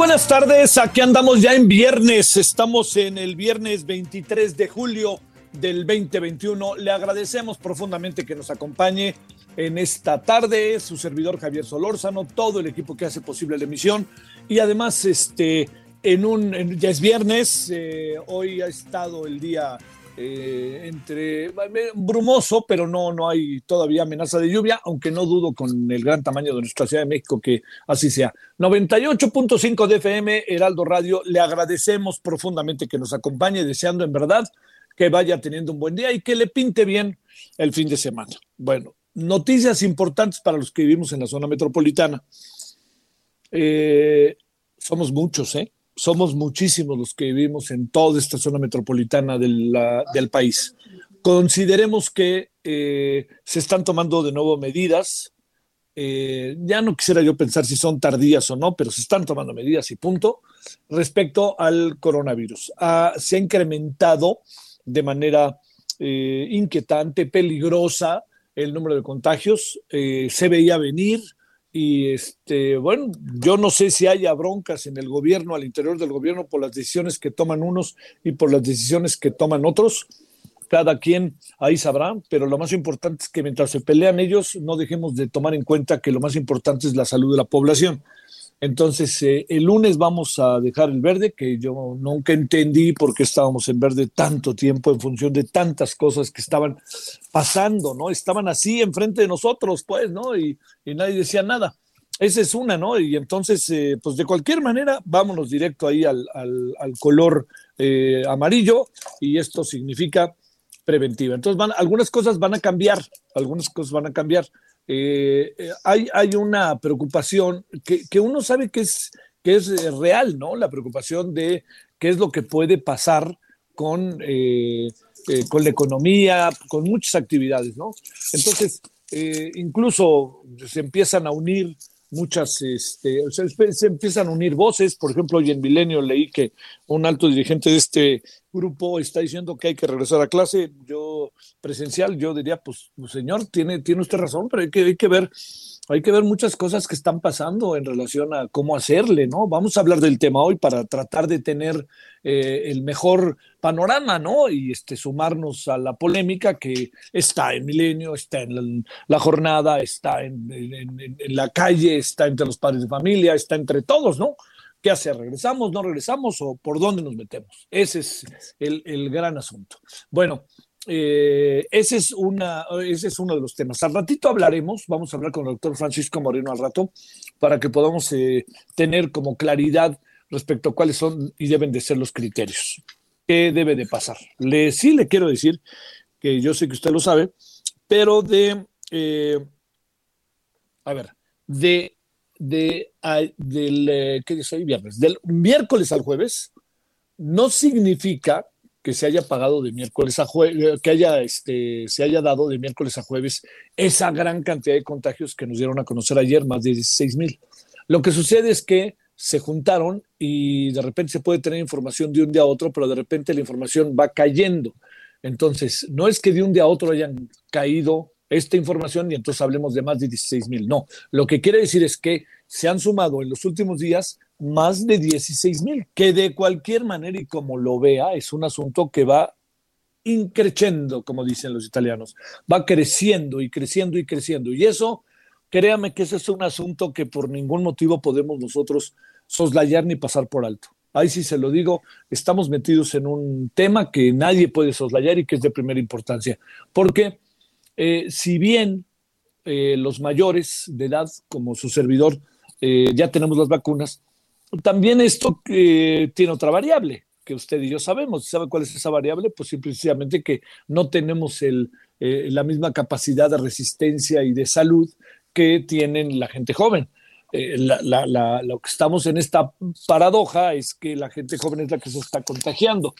Buenas tardes, aquí andamos ya en viernes, estamos en el viernes 23 de julio del 2021. Le agradecemos profundamente que nos acompañe en esta tarde, su servidor Javier Solórzano, todo el equipo que hace posible la emisión. Y además este en un ya es viernes, eh, hoy ha estado el día eh, entre eh, brumoso, pero no, no hay todavía amenaza de lluvia, aunque no dudo con el gran tamaño de nuestra Ciudad de México que así sea. 98.5 de FM, Heraldo Radio, le agradecemos profundamente que nos acompañe, deseando en verdad que vaya teniendo un buen día y que le pinte bien el fin de semana. Bueno, noticias importantes para los que vivimos en la zona metropolitana. Eh, somos muchos, ¿eh? Somos muchísimos los que vivimos en toda esta zona metropolitana del, país. Consideremos que eh, se están tomando de nuevo medidas. Eh, ya no quisiera yo pensar si son tardías o no, pero se están tomando medidas y punto respecto al coronavirus. Ah, se ha incrementado de manera eh, inquietante, peligrosa el número de contagios. Se veía venir y este, bueno, yo no sé si haya broncas en el gobierno, al interior del gobierno, por las decisiones que toman unos y por las decisiones que toman otros. Cada quien ahí sabrá, pero lo más importante es que mientras se pelean ellos, no dejemos de tomar en cuenta que lo más importante es la salud de la población. Entonces, eh, el lunes vamos a dejar el verde, que yo nunca entendí por qué estábamos en verde tanto tiempo en función de tantas cosas que estaban pasando, ¿no? Estaban así enfrente de nosotros, pues, ¿no? Y, nadie decía nada. Esa es una, ¿no? Y entonces, eh, pues de cualquier manera, vámonos directo ahí al color eh, amarillo y esto significa preventiva. Entonces, van, algunas cosas van a cambiar, algunas cosas van a cambiar. Eh, eh, hay, hay una preocupación que, que uno sabe que es, que es eh, real, ¿no? La preocupación de qué es lo que puede pasar con, con la economía, con muchas actividades, ¿no? Entonces, incluso se empiezan a unir muchas, este, se empiezan a unir voces. Por ejemplo, hoy en Milenio leí que un alto dirigente de este grupo está diciendo que hay que regresar a clase. Yo, presencial, yo diría, pues, pues, señor, tiene, tiene usted razón, pero hay que, hay que ver. Hay que ver muchas cosas que están pasando en relación a cómo hacerle, ¿no? Vamos a hablar del tema hoy para tratar de tener eh, el mejor panorama, ¿no? Y este, sumarnos a la polémica que está en Milenio, está en la, jornada, está en la calle, está entre los padres de familia, está entre todos, ¿no? ¿Qué hacer? ¿Regresamos, no regresamos o por dónde nos metemos? Ese es el, gran asunto. Bueno, eh, ese, es una, ese es uno de los temas. Al ratito hablaremos, vamos a hablar con el doctor Francisco Moreno al rato, para que podamos eh, tener como claridad respecto a cuáles son y deben de ser los criterios. ¿Qué debe de pasar? Le, sí le quiero decir, que yo sé que usted lo sabe, pero de, eh, a ver, de, de, del, eh, ¿qué es hoy? Viernes, del miércoles al jueves, no significa que se haya pagado de miércoles a jueves, que haya, este, se haya dado de miércoles a jueves esa gran cantidad de contagios que nos dieron a conocer ayer, más de 16 mil. Lo que sucede es que se juntaron y de repente se puede tener información de un día a otro, pero de repente la información va cayendo. Entonces, no es que de un día a otro hayan caído esta información y entonces hablemos de más de 16 mil. No, lo que quiere decir es que se han sumado en los últimos días más de 16 mil, que de cualquier manera y como lo vea, es un asunto que va increciendo, como dicen los italianos, va creciendo y creciendo y creciendo. Y eso, créame que ese es un asunto que por ningún motivo podemos nosotros soslayar ni pasar por alto. Ahí sí se lo digo, estamos metidos en un tema que nadie puede soslayar y que es de primera importancia. Porque eh, si bien eh, los mayores de edad, como su servidor, eh, ya tenemos las vacunas, también esto tiene otra variable que usted y yo sabemos. ¿Sabe cuál es esa variable? Pues simplemente que no tenemos la misma capacidad de resistencia y de salud que tienen la gente joven. Lo que estamos en esta paradoja es que la gente joven es la que se está contagiando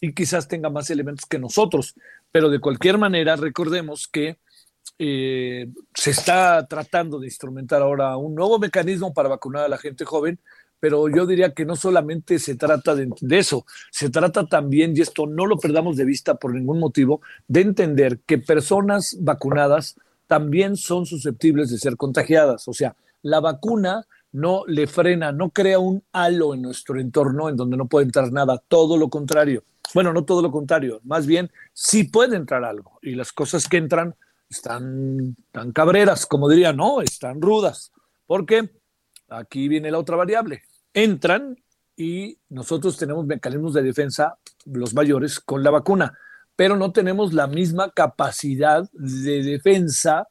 y quizás tenga más elementos que nosotros, pero de cualquier manera recordemos que eh, se está tratando de instrumentar ahora un nuevo mecanismo para vacunar a la gente joven, pero yo diría que no solamente se trata de, de, eso, se trata también, y esto no lo perdamos de vista por ningún motivo, de entender que personas vacunadas también son susceptibles de ser contagiadas. O sea, la vacuna no le frena, no crea un halo en nuestro entorno en donde no puede entrar nada, todo lo contrario. Bueno, no todo lo contrario, más bien sí puede entrar algo y las cosas que entran están tan cabreras, como diría, no, están rudas, porque aquí viene la otra variable. Entran y nosotros tenemos mecanismos de defensa, los mayores, con la vacuna, pero no tenemos la misma capacidad de defensa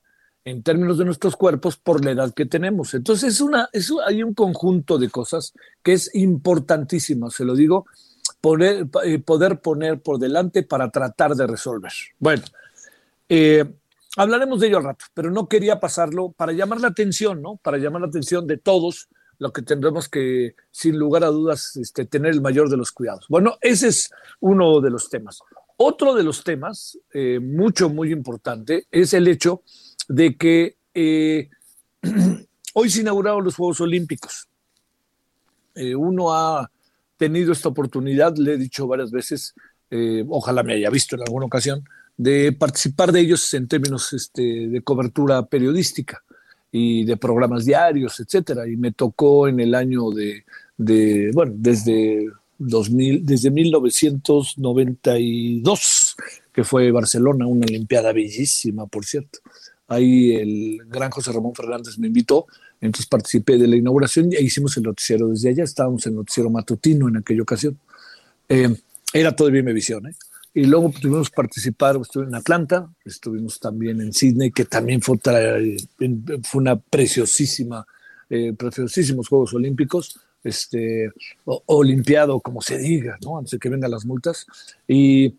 en términos de nuestros cuerpos por la edad que tenemos. Entonces, es una, es, hay un conjunto de cosas que es importantísimo, se lo digo, poner, eh, poder poner por delante para tratar de resolver. Bueno, eh, hablaremos de ello al rato, pero no quería pasarlo para llamar la atención, ¿no? Para llamar la atención de todos, lo que tendremos que, sin lugar a dudas, este, tener el mayor de los cuidados. Bueno, ese es uno de los temas. Otro de los temas, eh, mucho, muy importante, es el hecho de que eh, hoy se inauguraron los Juegos Olímpicos. Eh, uno ha tenido esta oportunidad, le he dicho varias veces, eh, ojalá me haya visto en alguna ocasión, de participar de ellos en términos este, de cobertura periodística y de programas diarios, etcétera. Y me tocó en el año de, de bueno, desde 2000, desde 1992, que fue Barcelona, una Olimpiada bellísima, por cierto. Ahí el gran José Ramón Fernández me invitó, entonces participé de la inauguración y hicimos el noticiero desde allá. Estábamos en el noticiero matutino en aquella ocasión. Eh, era todavía mi visión. ¿eh? Y luego tuvimos participar, estuve en Atlanta, estuvimos también en Sydney, que también fue, fue una preciosísima, eh, preciosísimos Juegos Olímpicos, este, olimpiado, como se diga, ¿no? antes de que vengan las multas. Y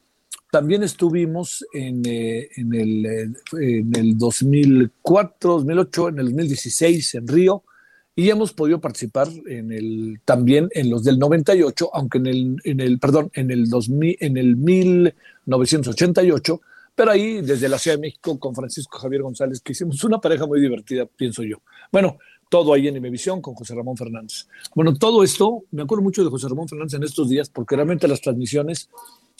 también estuvimos en, eh, en, el, eh, en el 2004, 2008, en el 2016 en Río y hemos podido participar en el, también en los del 98, aunque en el, en el perdón, en el, 2000, en el 1988, pero ahí desde la Ciudad de México con Francisco Javier González, que hicimos una pareja muy divertida, pienso yo. Bueno, todo ahí en Imevisión con José Ramón Fernández. Bueno, todo esto, me acuerdo mucho de José Ramón Fernández en estos días, porque realmente las transmisiones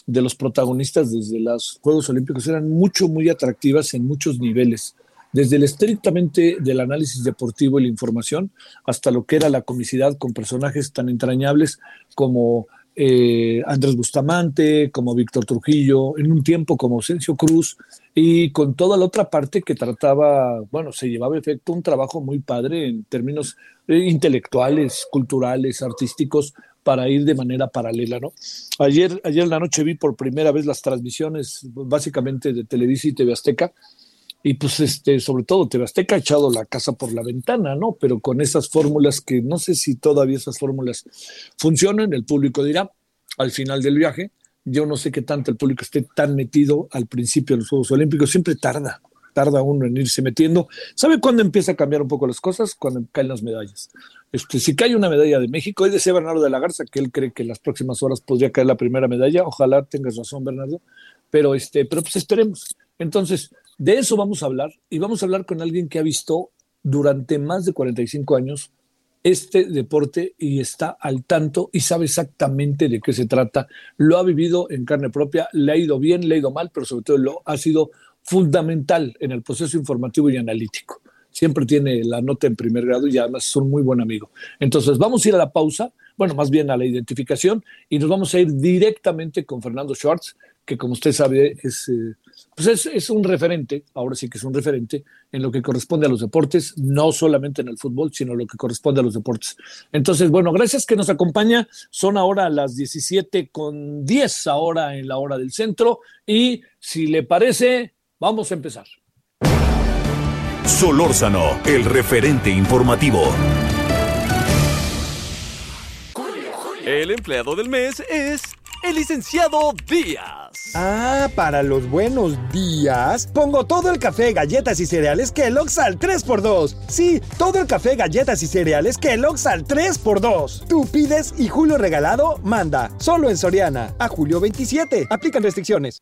de los protagonistas desde los Juegos Olímpicos eran mucho, muy atractivas en muchos niveles, desde el estrictamente del análisis deportivo y la información hasta lo que era la comicidad con personajes tan entrañables como eh, Andrés Bustamante, como Víctor Trujillo, en un tiempo como Sencio Cruz, y con toda la otra parte que trataba, bueno, se llevaba efecto un trabajo muy padre en términos eh, intelectuales, culturales, artísticos, para ir de manera paralela, ¿no? Ayer, ayer en la noche vi por primera vez las transmisiones, básicamente de Televisa y TV Azteca, y pues este, sobre todo TV Azteca ha echado la casa por la ventana, ¿no? Pero con esas fórmulas que no sé si todavía esas fórmulas funcionan, el público dirá al final del viaje. Yo no sé qué tanto el público esté tan metido al principio de los Juegos Olímpicos, siempre tarda, tarda uno en irse metiendo. ¿Sabe cuándo empieza a cambiar un poco las cosas? Cuando caen las medallas. Este, si cae una medalla de México, es de Bernardo de la Garza, que él cree que en las próximas horas podría caer la primera medalla. Ojalá tengas razón, Bernardo. Pero, este, pero pues esperemos. Entonces, de eso vamos a hablar y vamos a hablar con alguien que ha visto durante más de 45 años este deporte y está al tanto y sabe exactamente de qué se trata. Lo ha vivido en carne propia, le ha ido bien, le ha ido mal, pero sobre todo lo ha sido fundamental en el proceso informativo y analítico. Siempre tiene la nota en primer grado y además es un muy buen amigo. Entonces vamos a ir a la pausa, bueno, más bien a la identificación y nos vamos a ir directamente con Fernando Schwartz, que como usted sabe es, eh, pues es, un referente, ahora sí que es un referente en lo que corresponde a los deportes, no solamente en el fútbol, sino lo que corresponde a los deportes. Entonces, bueno, gracias que nos acompaña. Son ahora las 17 con 10 ahora en la hora del centro y si le parece, vamos a empezar. Solórzano, el referente informativo. El empleado del mes es el licenciado Díaz. Ah, para los buenos días, pongo todo el café, galletas y cereales Kellogg's al 3x2. Sí, todo el café, galletas y cereales Kellogg's al 3x2. Tú pides y Julio Regalado manda. Solo en Soriana. A julio 27. Aplican restricciones.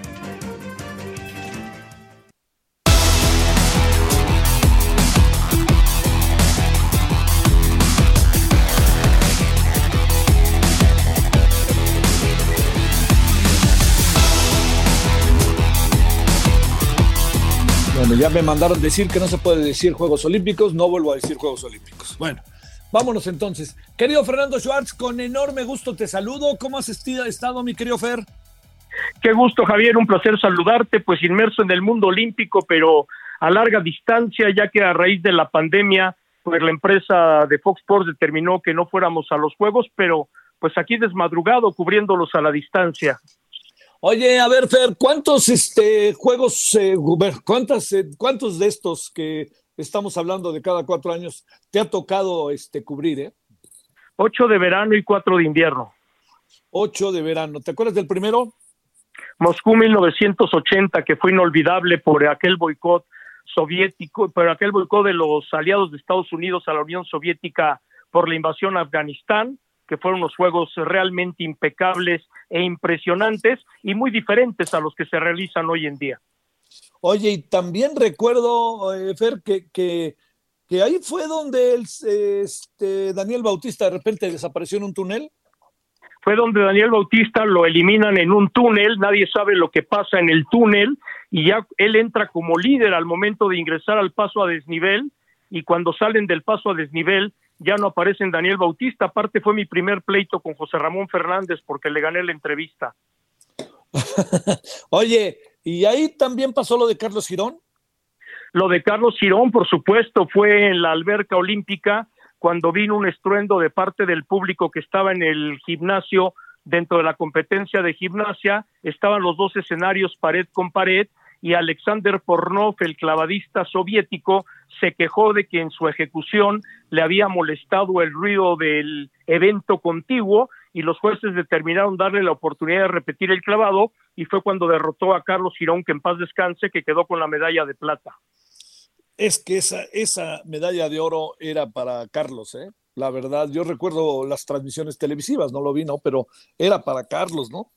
Bueno, ya me mandaron decir que no se puede decir Juegos Olímpicos, no vuelvo a decir Juegos Olímpicos. Bueno, vámonos entonces. Querido Fernando Schwartz, con enorme gusto te saludo. ¿Cómo has estado, mi querido Fer? Qué gusto, Javier, un placer saludarte, pues inmerso en el mundo olímpico, pero a larga distancia, ya que a raíz de la pandemia, pues la empresa de Fox Sports determinó que no fuéramos a los Juegos, pero pues aquí desmadrugado, cubriéndolos a la distancia. Oye, a ver, Fer, ¿cuántos este, juegos, eh, cuántas, eh, cuántos de estos que estamos hablando de cada cuatro años te ha tocado este, cubrir? Eh? Ocho de verano y cuatro de invierno. Ocho de verano. ¿Te acuerdas del primero? Moscú 1980, que fue inolvidable por aquel boicot soviético, por aquel boicot de los aliados de Estados Unidos a la Unión Soviética por la invasión a Afganistán que fueron unos juegos realmente impecables e impresionantes y muy diferentes a los que se realizan hoy en día. Oye, y también recuerdo, eh, Fer, que, que, que, ahí fue donde el, este, Daniel Bautista de repente desapareció en un túnel. Fue donde Daniel Bautista lo eliminan en un túnel, nadie sabe lo que pasa en el túnel y ya él entra como líder al momento de ingresar al paso a desnivel y cuando salen del paso a desnivel ya no aparece en Daniel Bautista. Aparte fue mi primer pleito con José Ramón Fernández porque le gané la entrevista. Oye, ¿y ahí también pasó lo de Carlos Girón? Lo de Carlos Girón, por supuesto, fue en la alberca olímpica cuando vino un estruendo de parte del público que estaba en el gimnasio dentro de la competencia de gimnasia. Estaban los dos escenarios pared con pared y Alexander Pornov, el clavadista soviético, se quejó de que en su ejecución le había molestado el ruido del evento contiguo y los jueces determinaron darle la oportunidad de repetir el clavado y fue cuando derrotó a Carlos Girón, que en paz descanse, que quedó con la medalla de plata. Es que esa, esa medalla de oro era para Carlos, ¿eh? La verdad, yo recuerdo las transmisiones televisivas, no lo vi, ¿no? Pero era para Carlos, ¿no?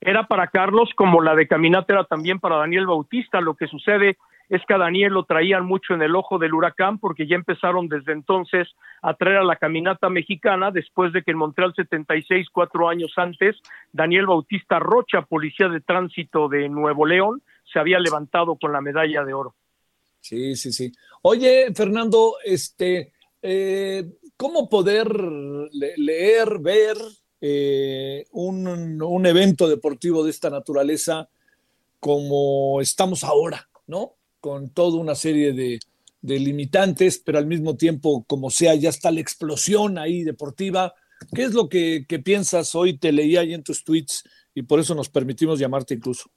Era para Carlos como la de Caminata era también para Daniel Bautista. Lo que sucede es que a Daniel lo traían mucho en el ojo del huracán porque ya empezaron desde entonces a traer a la caminata mexicana después de que en Montreal 76, cuatro años antes, Daniel Bautista Rocha, policía de tránsito de Nuevo León, se había levantado con la medalla de oro. Sí, sí, sí. Oye, Fernando, este, eh, ¿cómo poder leer, ver, eh, un, evento deportivo de esta naturaleza como estamos ahora, ¿no? Con toda una serie de, limitantes, pero al mismo tiempo, como sea, ya está la explosión ahí deportiva. ¿Qué es lo que, piensas hoy? Te leí ahí en tus tweets y por eso nos permitimos llamarte incluso.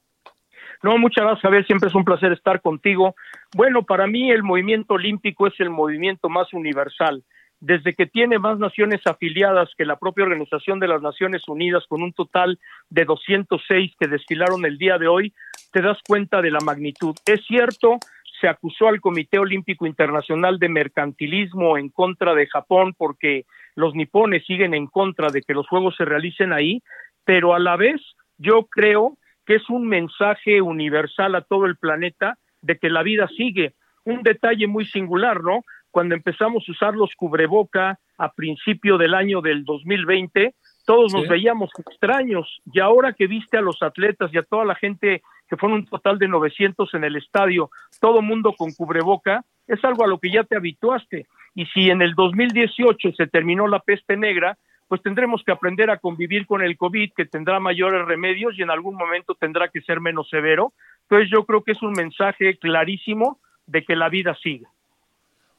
No, muchas gracias, Javier. Siempre es un placer estar contigo. Bueno, para mí el movimiento olímpico es el movimiento más universal desde que tiene más naciones afiliadas que la propia Organización de las Naciones Unidas, con un total de 206 que desfilaron el día de hoy, te das cuenta de la magnitud. Es cierto, se acusó al Comité Olímpico Internacional de mercantilismo en contra de Japón porque los nipones siguen en contra de que los Juegos se realicen ahí, pero a la vez yo creo que es un mensaje universal a todo el planeta de que la vida sigue. Un detalle muy singular, ¿no? Cuando empezamos a usar los cubreboca a principio del año del 2020, todos nos veíamos extraños y ahora que viste a los atletas y a toda la gente que fueron un total de 900 en el estadio, todo mundo con cubreboca, es algo a lo que ya te habituaste. Y si en el 2018 se terminó la peste negra, pues tendremos que aprender a convivir con el COVID, que tendrá mayores remedios y en algún momento tendrá que ser menos severo. Entonces yo creo que es un mensaje clarísimo de que la vida sigue.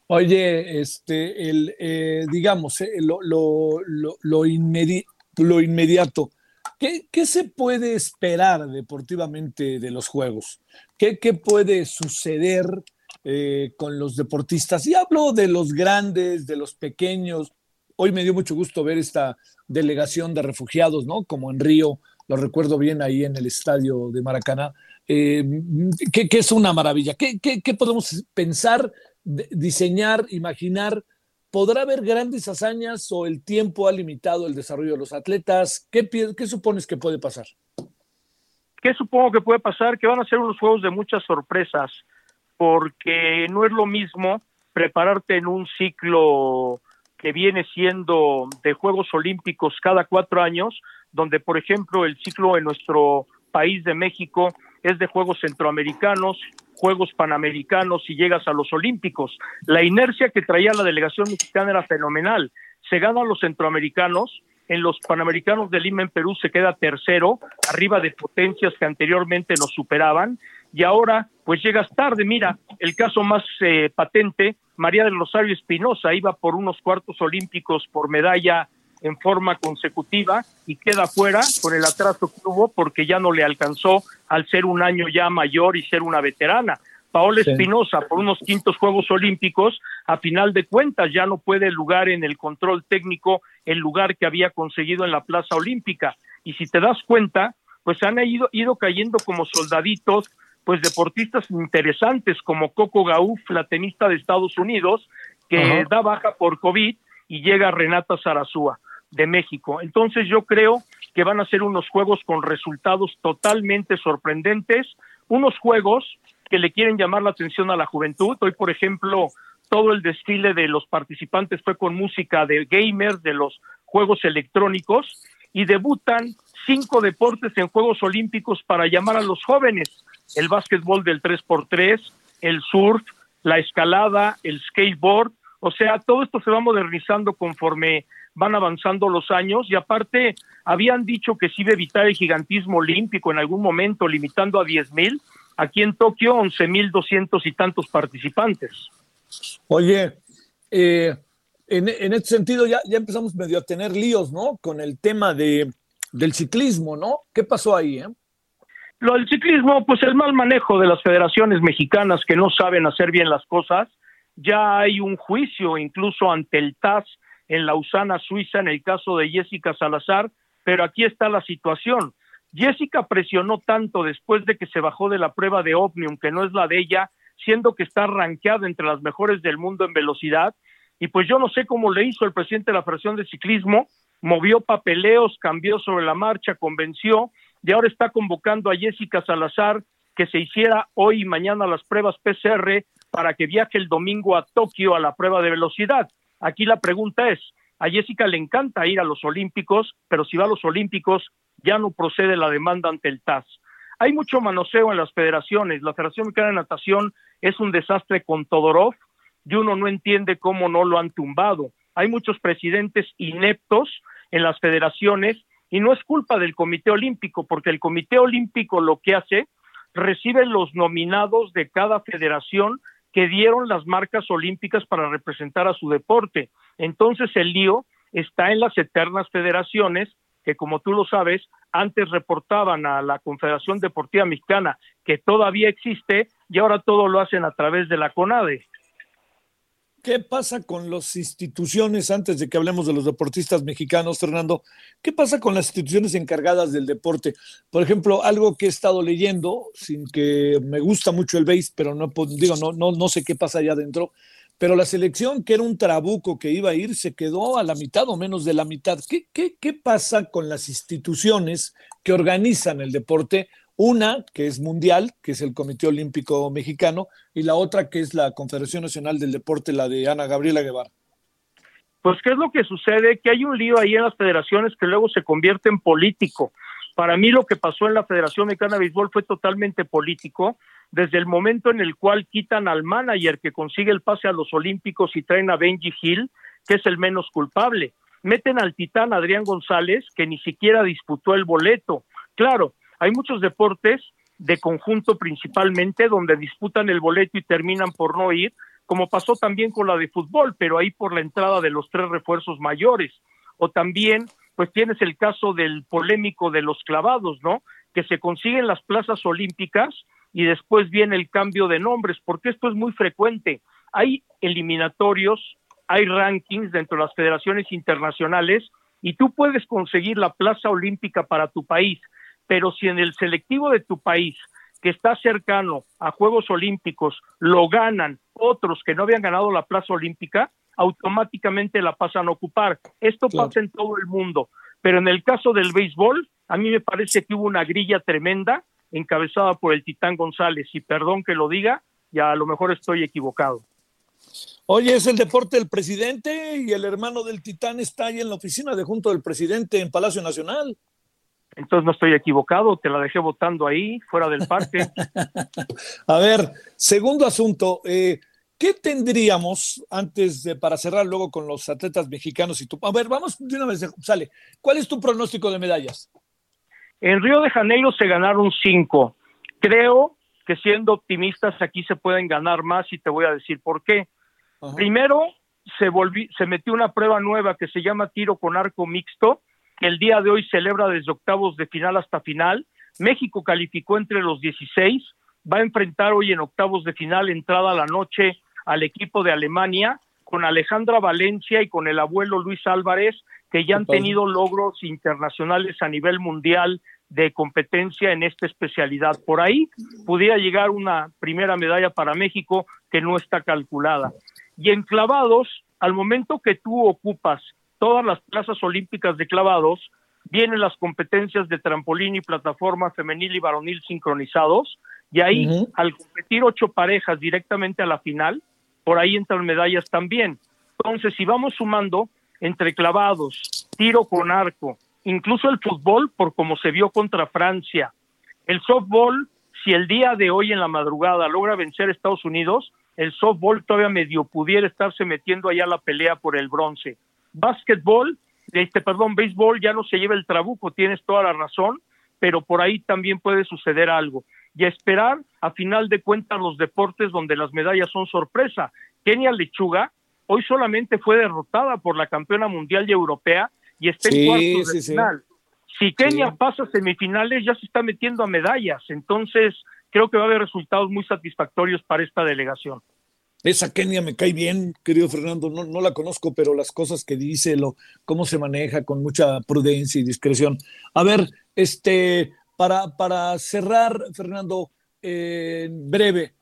Oye, este, el, eh, digamos, eh, lo, lo, lo, lo, inmediato, ¿Qué, ¿qué, se puede esperar deportivamente de los Juegos? ¿Qué, qué puede suceder eh, con los deportistas? Y hablo de los grandes, de los pequeños. Hoy me dio mucho gusto ver esta delegación de refugiados, ¿no? Como en Río, lo recuerdo bien ahí en el estadio de Maracaná. Eh, que, que, es una maravilla. ¿Qué, qué, qué podemos pensar, diseñar, imaginar? ¿Podrá haber grandes hazañas o el tiempo ha limitado el desarrollo de los atletas? ¿Qué, supones que puede pasar? ¿Qué supongo que puede pasar? Que van a ser unos juegos de muchas sorpresas, porque no es lo mismo prepararte en un ciclo que viene siendo de Juegos Olímpicos cada cuatro años, donde, por ejemplo, el ciclo en nuestro país de México es de Juegos Centroamericanos, Juegos Panamericanos y llegas a los Olímpicos. La inercia que traía la delegación mexicana era fenomenal. Se ganan los centroamericanos, en los Panamericanos de Lima en Perú se queda tercero, arriba de potencias que anteriormente nos superaban, y ahora pues llegas tarde. Mira, el caso más eh, patente, María del Rosario Espinosa iba por unos cuartos olímpicos por medalla en forma consecutiva y queda fuera con el atraso que hubo porque ya no le alcanzó al ser un año ya mayor y ser una veterana. Paola Espinosa, por unos quintos Juegos Olímpicos, a final de cuentas ya no puede lugar en el control técnico el lugar que había conseguido en la Plaza Olímpica. Y si te das cuenta, pues han ido, ido cayendo como soldaditos, pues deportistas interesantes como Coco Gauff, la tenista de Estados Unidos, que da baja por COVID y llega Renata Zarazúa de México. Entonces yo creo que van a ser unos juegos con resultados totalmente sorprendentes, unos juegos que le quieren llamar la atención a la juventud. Hoy, por ejemplo, todo el desfile de los participantes fue con música de gamers, de los juegos electrónicos, y debutan cinco deportes en Juegos Olímpicos para llamar a los jóvenes. El básquetbol del 3x3, el surf, la escalada, el skateboard. O sea, todo esto se va modernizando conforme van avanzando los años y aparte habían dicho que se iba a evitar el gigantismo olímpico en algún momento, limitando a 10 mil. Aquí en Tokio, 11 mil doscientos y tantos participantes. Oye, eh, en, en, este sentido ya, ya empezamos medio a tener líos, ¿no? Con el tema de, del ciclismo, ¿no? ¿Qué pasó ahí, eh? Lo del ciclismo, pues el mal manejo de las federaciones mexicanas que no saben hacer bien las cosas. Ya hay un juicio incluso ante el TAS en Lausana, Suiza, en el caso de Jessica Salazar, pero aquí está la situación. Jessica presionó tanto después de que se bajó de la prueba de Omnium, que no es la de ella, siendo que está rankeada entre las mejores del mundo en velocidad, y pues yo no sé cómo le hizo el presidente de la Federación de Ciclismo, movió papeleos, cambió sobre la marcha, convenció, y ahora está convocando a Jessica Salazar que se hiciera hoy y mañana las pruebas PCR para que viaje el domingo a Tokio a la prueba de velocidad. Aquí la pregunta es, a Jessica le encanta ir a los Olímpicos, pero si va a los Olímpicos ya no procede la demanda ante el TAS. Hay mucho manoseo en las federaciones. La Federación Mexicana de Natación es un desastre con Todorov y uno no entiende cómo no lo han tumbado. Hay muchos presidentes ineptos en las federaciones y no es culpa del Comité Olímpico, porque el Comité Olímpico lo que hace, recibe los nominados de cada federación que dieron las marcas olímpicas para representar a su deporte. Entonces el lío está en las eternas federaciones que, como tú lo sabes, antes reportaban a la Confederación Deportiva Mexicana que todavía existe y ahora todo lo hacen a través de la CONADE. ¿Qué pasa con las instituciones, antes de que hablemos de los deportistas mexicanos, Fernando? ¿Qué pasa con las instituciones encargadas del deporte? Por ejemplo, algo que he estado leyendo, sin que me gusta mucho el base, pero no digo, no, no, no sé qué pasa allá adentro, pero la selección, que era un trabuco que iba a ir, se quedó a la mitad o menos de la mitad. ¿Qué, qué, qué pasa con las instituciones que organizan el deporte? Una que es mundial, que es el Comité Olímpico Mexicano, y la otra que es la Confederación Nacional del Deporte, la de Ana Gabriela Guevara. Pues, ¿qué es lo que sucede? Que hay un lío ahí en las federaciones que luego se convierte en político. Para mí lo que pasó en la Federación Mexicana de Béisbol fue totalmente político, desde el momento en el cual quitan al manager que consigue el pase a los Olímpicos y traen a Benji Hill, que es el menos culpable. Meten al titán Adrián González, que ni siquiera disputó el boleto. Claro, hay muchos deportes de conjunto principalmente donde disputan el boleto y terminan por no ir, como pasó también con la de fútbol, pero ahí por la entrada de los tres refuerzos mayores. O también pues tienes el caso del polémico de los clavados, ¿no? Que se consiguen las plazas olímpicas y después viene el cambio de nombres, porque esto es muy frecuente. Hay eliminatorios, hay rankings dentro de las federaciones internacionales y tú puedes conseguir la plaza olímpica para tu país, pero si en el selectivo de tu país, que está cercano a Juegos Olímpicos, lo ganan otros que no habían ganado la plaza olímpica, automáticamente la pasan a ocupar. Esto pasa en todo el mundo, pero en el caso del béisbol, a mí me parece que hubo una grilla tremenda encabezada por el Titán González, y perdón que lo diga, ya a lo mejor estoy equivocado. Oye, es el deporte del presidente y el hermano del Titán está ahí en la oficina de junto del presidente en Palacio Nacional. Entonces no estoy equivocado, te la dejé votando ahí, fuera del parque. a ver, segundo asunto, eh, ¿Qué tendríamos antes de para cerrar luego con los atletas mexicanos y tú? A ver, vamos de una vez, sale. ¿Cuál es tu pronóstico de medallas? En Río de Janeiro se ganaron cinco. Creo que siendo optimistas aquí se pueden ganar más y te voy a decir por qué. Primero, se, se metió una prueba nueva que se llama tiro con arco mixto, que el día de hoy celebra desde octavos de final hasta final. México calificó entre los 16, va a enfrentar hoy en octavos de final, entrada a la noche, al equipo de Alemania, con Alejandra Valencia y con el abuelo Luis Álvarez, que ya han tenido logros internacionales a nivel mundial de competencia en esta especialidad. Por ahí pudiera llegar una primera medalla para México que no está calculada. Y en clavados, al momento que tú ocupas todas las plazas olímpicas de clavados, vienen las competencias de trampolín y plataforma femenil y varonil sincronizados, y ahí, al competir ocho parejas directamente a la final, por ahí entran medallas también. Entonces, si vamos sumando entre clavados, tiro con arco, incluso el fútbol, por como se vio contra Francia, el softball, si el día de hoy en la madrugada logra vencer a Estados Unidos, el softball todavía medio pudiera estarse metiendo allá la pelea por el bronce. Básquetbol, este, perdón, béisbol ya no se lleva el trabuco, tienes toda la razón, pero por ahí también puede suceder algo y a esperar a final de cuentas los deportes donde las medallas son sorpresa. Kenia Lechuga hoy solamente fue derrotada por la campeona mundial y europea y está en cuartos de final. Si Kenia pasa semifinales ya se está metiendo a medallas, entonces creo que va a haber resultados muy satisfactorios para esta delegación. Esa Kenia me cae bien, querido Fernando, no, no la conozco, pero las cosas que dice, lo, cómo se maneja con mucha prudencia y discreción. A ver, este, para, para cerrar, Fernando, en breve,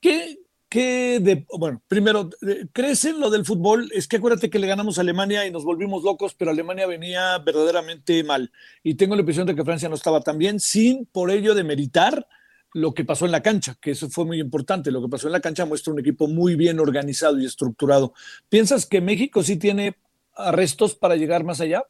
¿qué, qué de, bueno, primero, ¿crees en lo del fútbol? Es que acuérdate que le ganamos a Alemania y nos volvimos locos, pero Alemania venía verdaderamente mal. Y tengo la impresión de que Francia no estaba tan bien, sin por ello demeritar lo que pasó en la cancha, que eso fue muy importante. Lo que pasó en la cancha muestra un equipo muy bien organizado y estructurado. ¿Piensas que México sí tiene arrestos para llegar más allá?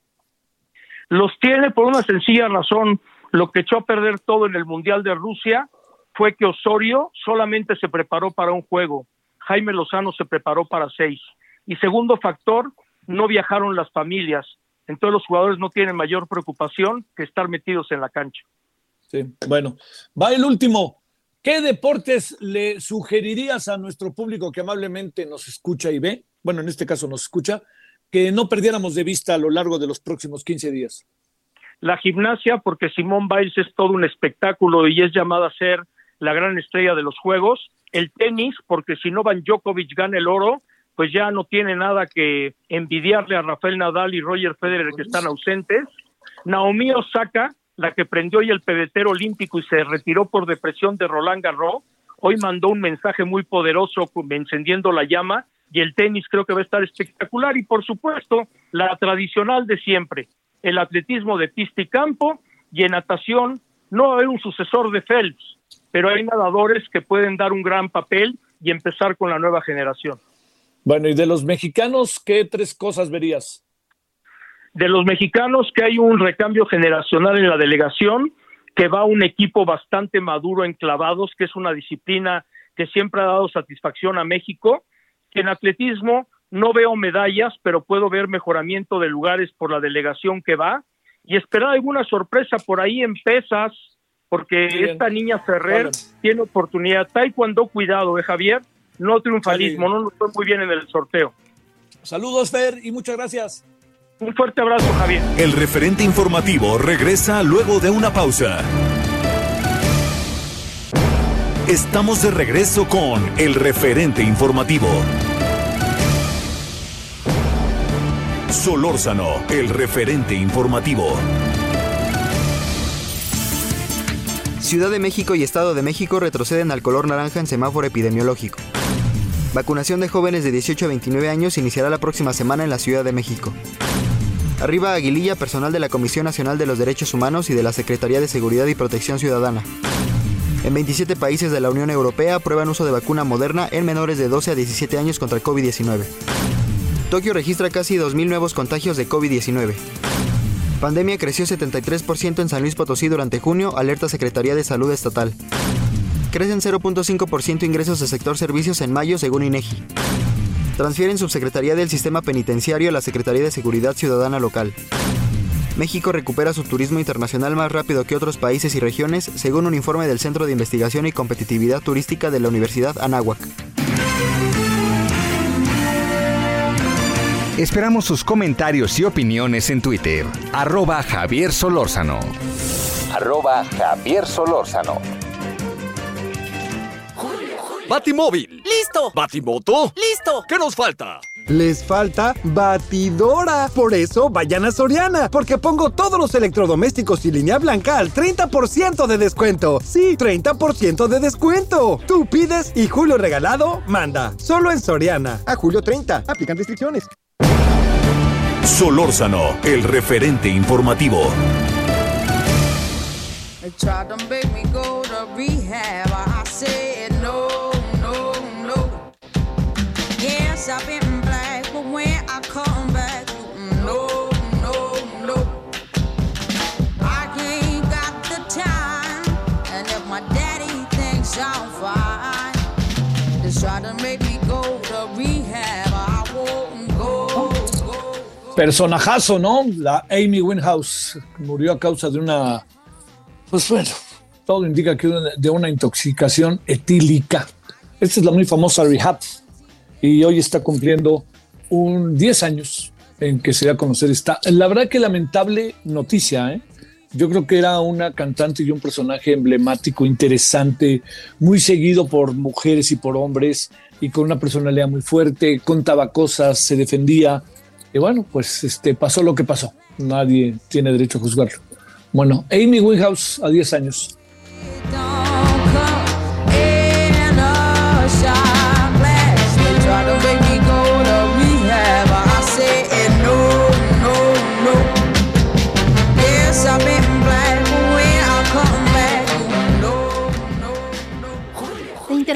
Los tiene por una sencilla razón. Lo que echó a perder todo en el Mundial de Rusia fue que Osorio solamente se preparó para un juego, Jaime Lozano se preparó para seis. Y segundo factor, no viajaron las familias. Entonces los jugadores no tienen mayor preocupación que estar metidos en la cancha. Sí, bueno, va el último. ¿Qué deportes le sugerirías a nuestro público que amablemente nos escucha y ve? Bueno, en este caso nos escucha, que no perdiéramos de vista a lo largo de los próximos 15 días la gimnasia porque Simón Biles es todo un espectáculo y es llamada a ser la gran estrella de los juegos, el tenis porque si Novan Djokovic gana el oro, pues ya no tiene nada que envidiarle a Rafael Nadal y Roger Federer que están ausentes, Naomi Osaka, la que prendió hoy el pebetero olímpico y se retiró por depresión de Roland Garros, hoy mandó un mensaje muy poderoso encendiendo la llama y el tenis creo que va a estar espectacular y por supuesto la tradicional de siempre, el atletismo de pista y campo y en natación no hay un sucesor de Phelps, pero hay nadadores que pueden dar un gran papel y empezar con la nueva generación. Bueno, y de los mexicanos, ¿qué tres cosas verías? De los mexicanos, que hay un recambio generacional en la delegación, que va un equipo bastante maduro en clavados, que es una disciplina que siempre ha dado satisfacción a México, que en atletismo no veo medallas, pero puedo ver mejoramiento de lugares por la delegación que va y esperar alguna sorpresa por ahí en pesas, porque esta niña Ferrer tiene oportunidad. Taekwondo, cuidado, ¿eh, Javier? No triunfalismo, no nos fue muy bien en el sorteo. Saludos, Fer, y muchas gracias. Un fuerte abrazo, Javier. El referente informativo regresa luego de una pausa. Estamos de regreso con el referente informativo. Solórzano, el referente informativo. Ciudad de México y Estado de México retroceden al color naranja en semáforo epidemiológico. Vacunación de jóvenes de 18 a 29 años iniciará la próxima semana en la Ciudad de México. Arriba Aguililla, personal de la Comisión Nacional de los Derechos Humanos y de la Secretaría de Seguridad y Protección Ciudadana. En 27 países de la Unión Europea aprueban uso de vacuna moderna en menores de 12 a 17 años contra el COVID-19. Tokio registra casi 2.000 nuevos contagios de COVID-19. Pandemia creció 73% en San Luis Potosí durante junio, alerta Secretaría de Salud Estatal. Crecen 0.5% ingresos del sector servicios en mayo, según INEGI. Transfieren subsecretaría del Sistema Penitenciario a la Secretaría de Seguridad Ciudadana Local. México recupera su turismo internacional más rápido que otros países y regiones, según un informe del Centro de Investigación y Competitividad Turística de la Universidad Anáhuac. Esperamos sus comentarios y opiniones en Twitter. Arroba Javier Solórzano. Arroba Javier Solórzano. Batimóvil. ¡Listo! Batimoto. ¡Listo! ¿Qué nos falta? Les falta batidora. Por eso vayan a Soriana, porque pongo todos los electrodomésticos y línea blanca al 30% de descuento. Sí, 30% de descuento. Tú pides y Julio Regalado manda. Solo en Soriana. A julio 30. Aplican restricciones. Solórzano, el referente informativo. They tried to make me go to rehab. I said Personajazo, ¿no? La Amy Winhouse murió a causa de una, pues bueno, todo indica que de una intoxicación etílica. Esta es la muy famosa Rehab y hoy está cumpliendo un 10 años en que se da a conocer esta. La verdad que lamentable noticia, ¿eh? Yo creo que era una cantante y un personaje emblemático, interesante, muy seguido por mujeres y por hombres y con una personalidad muy fuerte, contaba cosas, se defendía. Y bueno, pues este, pasó lo que pasó. Nadie tiene derecho a juzgarlo. Bueno, Amy Winehouse a 10 años.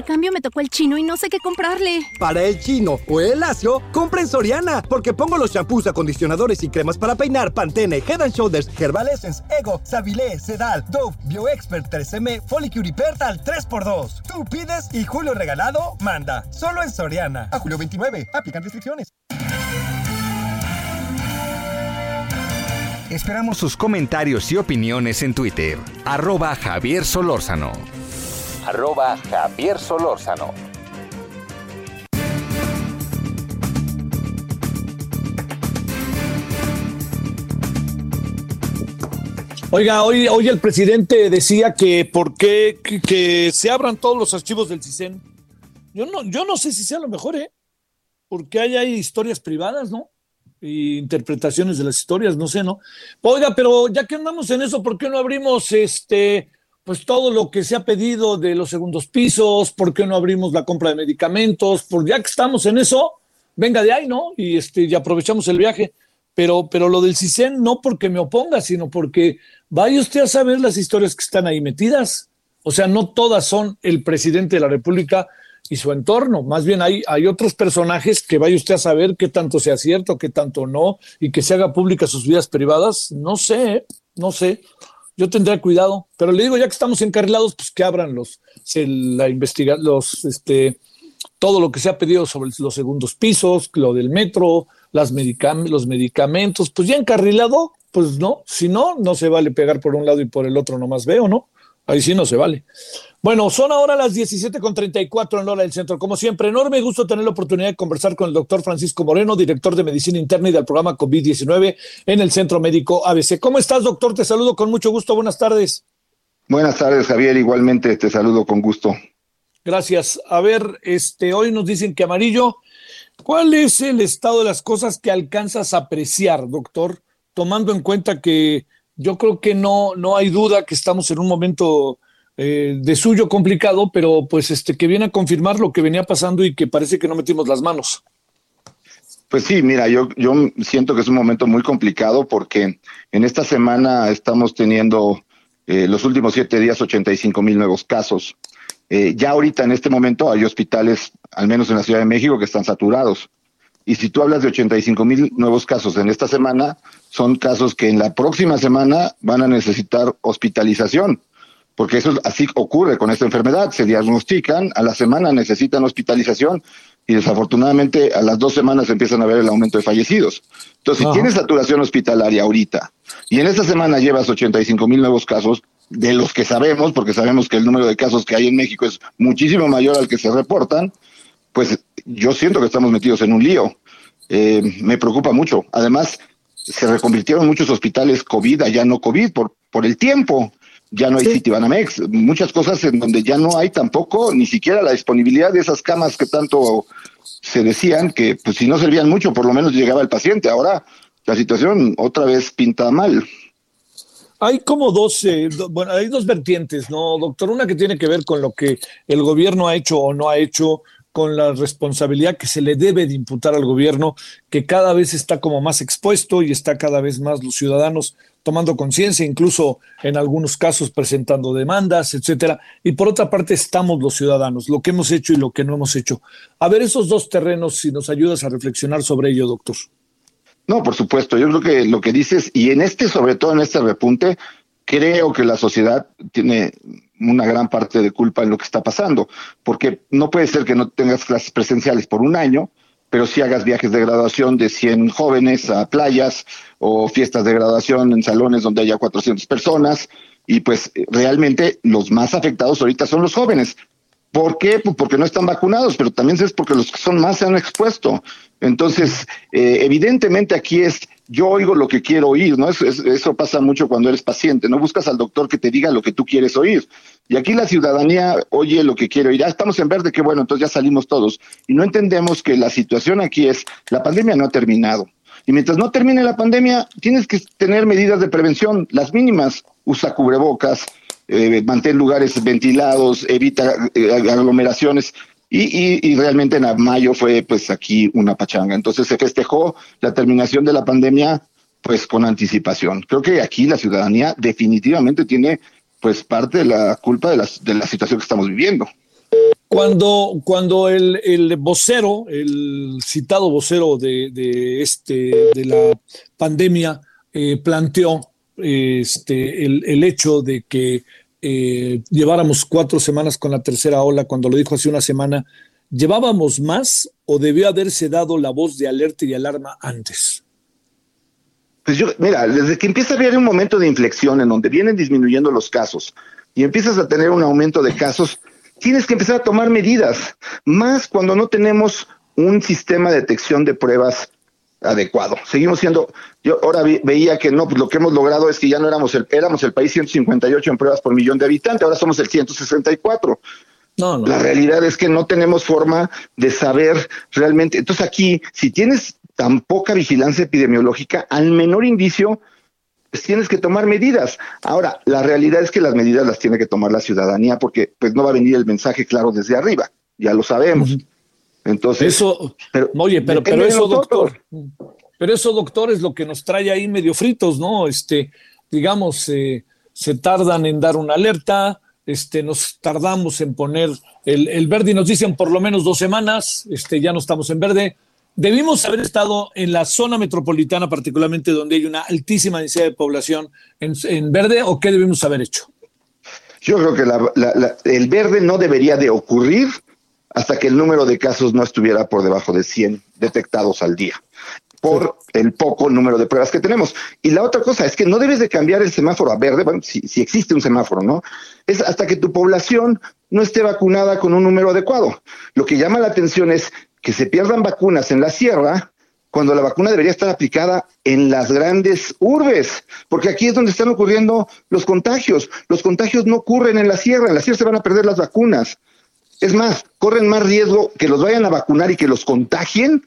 Intercambio me tocó el chino y no sé qué comprarle. Para el chino o el lacio, compra en Soriana, porque pongo los shampoos, acondicionadores y cremas para peinar Pantene, Head and Shoulders, Herbal Essence, Ego, Savile, Sedal, Dove, BioExpert 3M, Folicure y Pert al 3x2. Tú pides y Julio Regalado manda. Solo en Soriana. A julio 29. Aplican restricciones. Esperamos sus comentarios y opiniones en Twitter. Arroba Javier Solórzano. Arroba Javier Solórzano. Oiga, hoy, hoy el presidente decía que por qué que, se abran todos los archivos del CISEN. Yo no, yo no sé si sea lo mejor, ¿eh? Porque hay, hay historias privadas, ¿no? Y interpretaciones de las historias, no sé, ¿no? Oiga, pero ya que andamos en eso, ¿por qué no abrimos este, pues todo lo que se ha pedido de los segundos pisos? ¿Por qué no abrimos la compra de medicamentos? Por ya que estamos en eso, venga de ahí, ¿no? Y este, y aprovechamos el viaje. Pero, pero lo del CISEN no porque me oponga, sino porque vaya usted a saber las historias que están ahí metidas. O sea, no todas son el presidente de la República y su entorno. Más bien hay, hay otros personajes que vaya usted a saber qué tanto sea cierto, qué tanto no, y que se haga pública sus vidas privadas. No sé, no sé. Yo tendría cuidado, pero le digo, ya que estamos encarrilados, pues que abran los, se, la investiga, los, este, todo lo que se ha pedido sobre los segundos pisos, lo del metro, las los medicamentos, pues ya encarrilado, pues no, si no, no se vale pegar por un lado y por el otro, nomás veo, ¿no? Ahí sí no se vale. Bueno, son ahora las 17.34 en hora del centro. Como siempre, enorme gusto tener la oportunidad de conversar con el doctor Francisco Moreno, director de Medicina Interna y del programa COVID-19 en el Centro Médico ABC. ¿Cómo estás, doctor? Te saludo con mucho gusto. Buenas tardes. Buenas tardes, Javier. Igualmente te saludo con gusto. Gracias. A ver, este, hoy nos dicen que amarillo. ¿Cuál es el estado de las cosas que alcanzas a apreciar, doctor? Tomando en cuenta que yo creo que no, no hay duda que estamos en un momento eh, de suyo complicado, pero pues este que viene a confirmar lo que venía pasando y que parece que no metimos las manos. Pues sí, mira, yo, yo siento que es un momento muy complicado porque en esta semana estamos teniendo eh, los últimos siete días 85 mil nuevos casos. Eh, ya ahorita en este momento hay hospitales, al menos en la Ciudad de México, que están saturados. Y si tú hablas de 85 mil nuevos casos en esta semana, son casos que en la próxima semana van a necesitar hospitalización, porque eso así ocurre con esta enfermedad. Se diagnostican, a la semana necesitan hospitalización y desafortunadamente a las dos semanas empiezan a ver el aumento de fallecidos. Entonces, si tienes saturación hospitalaria ahorita y en esta semana llevas 85 mil nuevos casos, de los que sabemos, porque sabemos que el número de casos que hay en México es muchísimo mayor al que se reportan, pues yo siento que estamos metidos en un lío. Eh, me preocupa mucho. Además, se reconvirtieron muchos hospitales COVID a ya no COVID por, por el tiempo. Ya no hay sí. Citibanamex, muchas cosas en donde ya no hay tampoco ni siquiera la disponibilidad de esas camas que tanto se decían que pues si no servían mucho, por lo menos llegaba el paciente. Ahora la situación otra vez pinta mal. Hay como dos, eh, do, bueno, hay dos vertientes, ¿no, doctor? Una que tiene que ver con lo que el gobierno ha hecho o no ha hecho con la responsabilidad que se le debe de imputar al gobierno, que cada vez está como más expuesto y está cada vez más los ciudadanos tomando conciencia, incluso en algunos casos presentando demandas, etcétera. Y por otra parte estamos los ciudadanos, lo que hemos hecho y lo que no hemos hecho. A ver esos dos terrenos, si nos ayudas a reflexionar sobre ello, doctor. No, por supuesto. Yo creo que lo que dices, y en este, sobre todo en este repunte, creo que la sociedad tiene una gran parte de culpa en lo que está pasando, porque no puede ser que no tengas clases presenciales por un año, pero si hagas viajes de graduación de 100 jóvenes a playas o fiestas de graduación en salones donde haya 400 personas, y pues realmente los más afectados ahorita son los jóvenes. ¿Por qué? Pues porque no están vacunados, pero también es porque los que son más se han expuesto. Entonces, eh, evidentemente aquí es, yo oigo lo que quiero oír, ¿no? Eso, eso, pasa mucho cuando eres paciente, no buscas al doctor que te diga lo que tú quieres oír. Y aquí la ciudadanía oye lo que quiere oír. Ya estamos en verde, qué bueno, entonces ya salimos todos. Y no entendemos que la situación aquí es, la pandemia no ha terminado. Y mientras no termine la pandemia, tienes que tener medidas de prevención, las mínimas. Usa cubrebocas, eh, mantén lugares ventilados, evita eh, aglomeraciones. Y, realmente en mayo fue pues aquí una pachanga. Entonces se festejó la terminación de la pandemia pues con anticipación. Creo que aquí la ciudadanía definitivamente tiene pues parte de la culpa de la, de la situación que estamos viviendo. Cuando, cuando el, el vocero, el citado vocero de, de, este, de la pandemia, eh, planteó este, el, el, hecho de que eh, lleváramos cuatro semanas con la tercera ola, cuando lo dijo hace una semana, ¿llevábamos más o debió haberse dado la voz de alerta y alarma antes? Pues yo, mira, desde que empieza a haber un momento de inflexión en donde vienen disminuyendo los casos y empiezas a tener un aumento de casos, tienes que empezar a tomar medidas, más cuando no tenemos un sistema de detección de pruebas adecuado. Seguimos siendo, yo ahora vi, veía que no, pues lo que hemos logrado es que ya no éramos el, éramos el país 158 en pruebas por millón de habitantes, ahora somos el 164. No, no. La realidad es que no tenemos forma de saber realmente. Entonces aquí, si tienes tan poca vigilancia epidemiológica, al menor indicio, pues tienes que tomar medidas. Ahora, la realidad es que las medidas las tiene que tomar la ciudadanía porque pues no va a venir el mensaje claro desde arriba, ya lo sabemos. Uh -huh. Entonces, eso, pero, oye, pero, pero eso, doctor, pero eso, doctor, es lo que nos trae ahí medio fritos, ¿no? Este, digamos, eh, se tardan en dar una alerta, este, nos tardamos en poner el, el verde y nos dicen por lo menos dos semanas, este, ya no estamos en verde. Debimos haber estado en la zona metropolitana, particularmente donde hay una altísima densidad de población, en, en verde, o qué debimos haber hecho? Yo creo que la- la- la- el verde no debería de ocurrir hasta que el número de casos no estuviera por debajo de 100 detectados al día, por el poco número de pruebas que tenemos. Y la otra cosa es que no debes de cambiar el semáforo a verde, bueno, si, si existe un semáforo, ¿no? Es hasta que tu población no esté vacunada con un número adecuado. Lo que llama la atención es que se pierdan vacunas en la sierra cuando la vacuna debería estar aplicada en las grandes urbes, porque aquí es donde están ocurriendo los contagios. Los contagios no ocurren en la sierra, en la sierra se van a perder las vacunas. Es más, corren más riesgo que los vayan a vacunar y que los contagien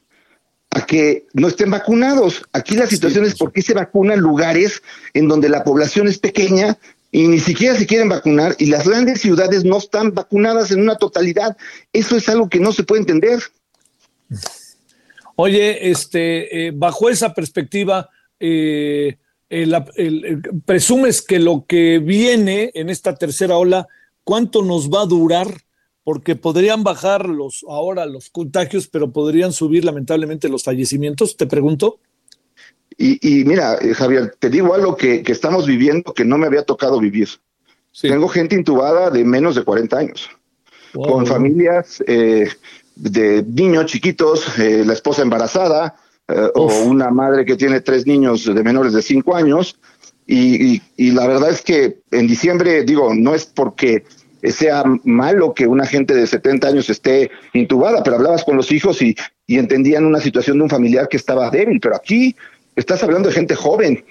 a que no estén vacunados. Aquí la situación es por qué se vacunan lugares en donde la población es pequeña y ni siquiera se quieren vacunar y las grandes ciudades no están vacunadas en una totalidad. Eso es algo que no se puede entender. Oye, este, eh, bajo esa perspectiva, eh, el- el- el- presumes que lo que viene en esta tercera ola, ¿cuánto nos va a durar? Porque podrían bajar los ahora los contagios, pero podrían subir lamentablemente los fallecimientos. Te pregunto. Y, y mira, eh, Javier, te digo algo que, que estamos viviendo que no me había tocado vivir. Tengo gente intubada de menos de 40 años, Wow. con familias eh, de niños chiquitos, eh, la esposa embarazada, eh, o una madre que tiene tres niños de menores de 5 años. Y, y- y la verdad es que en diciembre, digo, no es porque sea malo que una gente de 70 años esté intubada, pero hablabas con los hijos y, y entendían una situación de un familiar que estaba débil, pero aquí estás hablando de gente joven.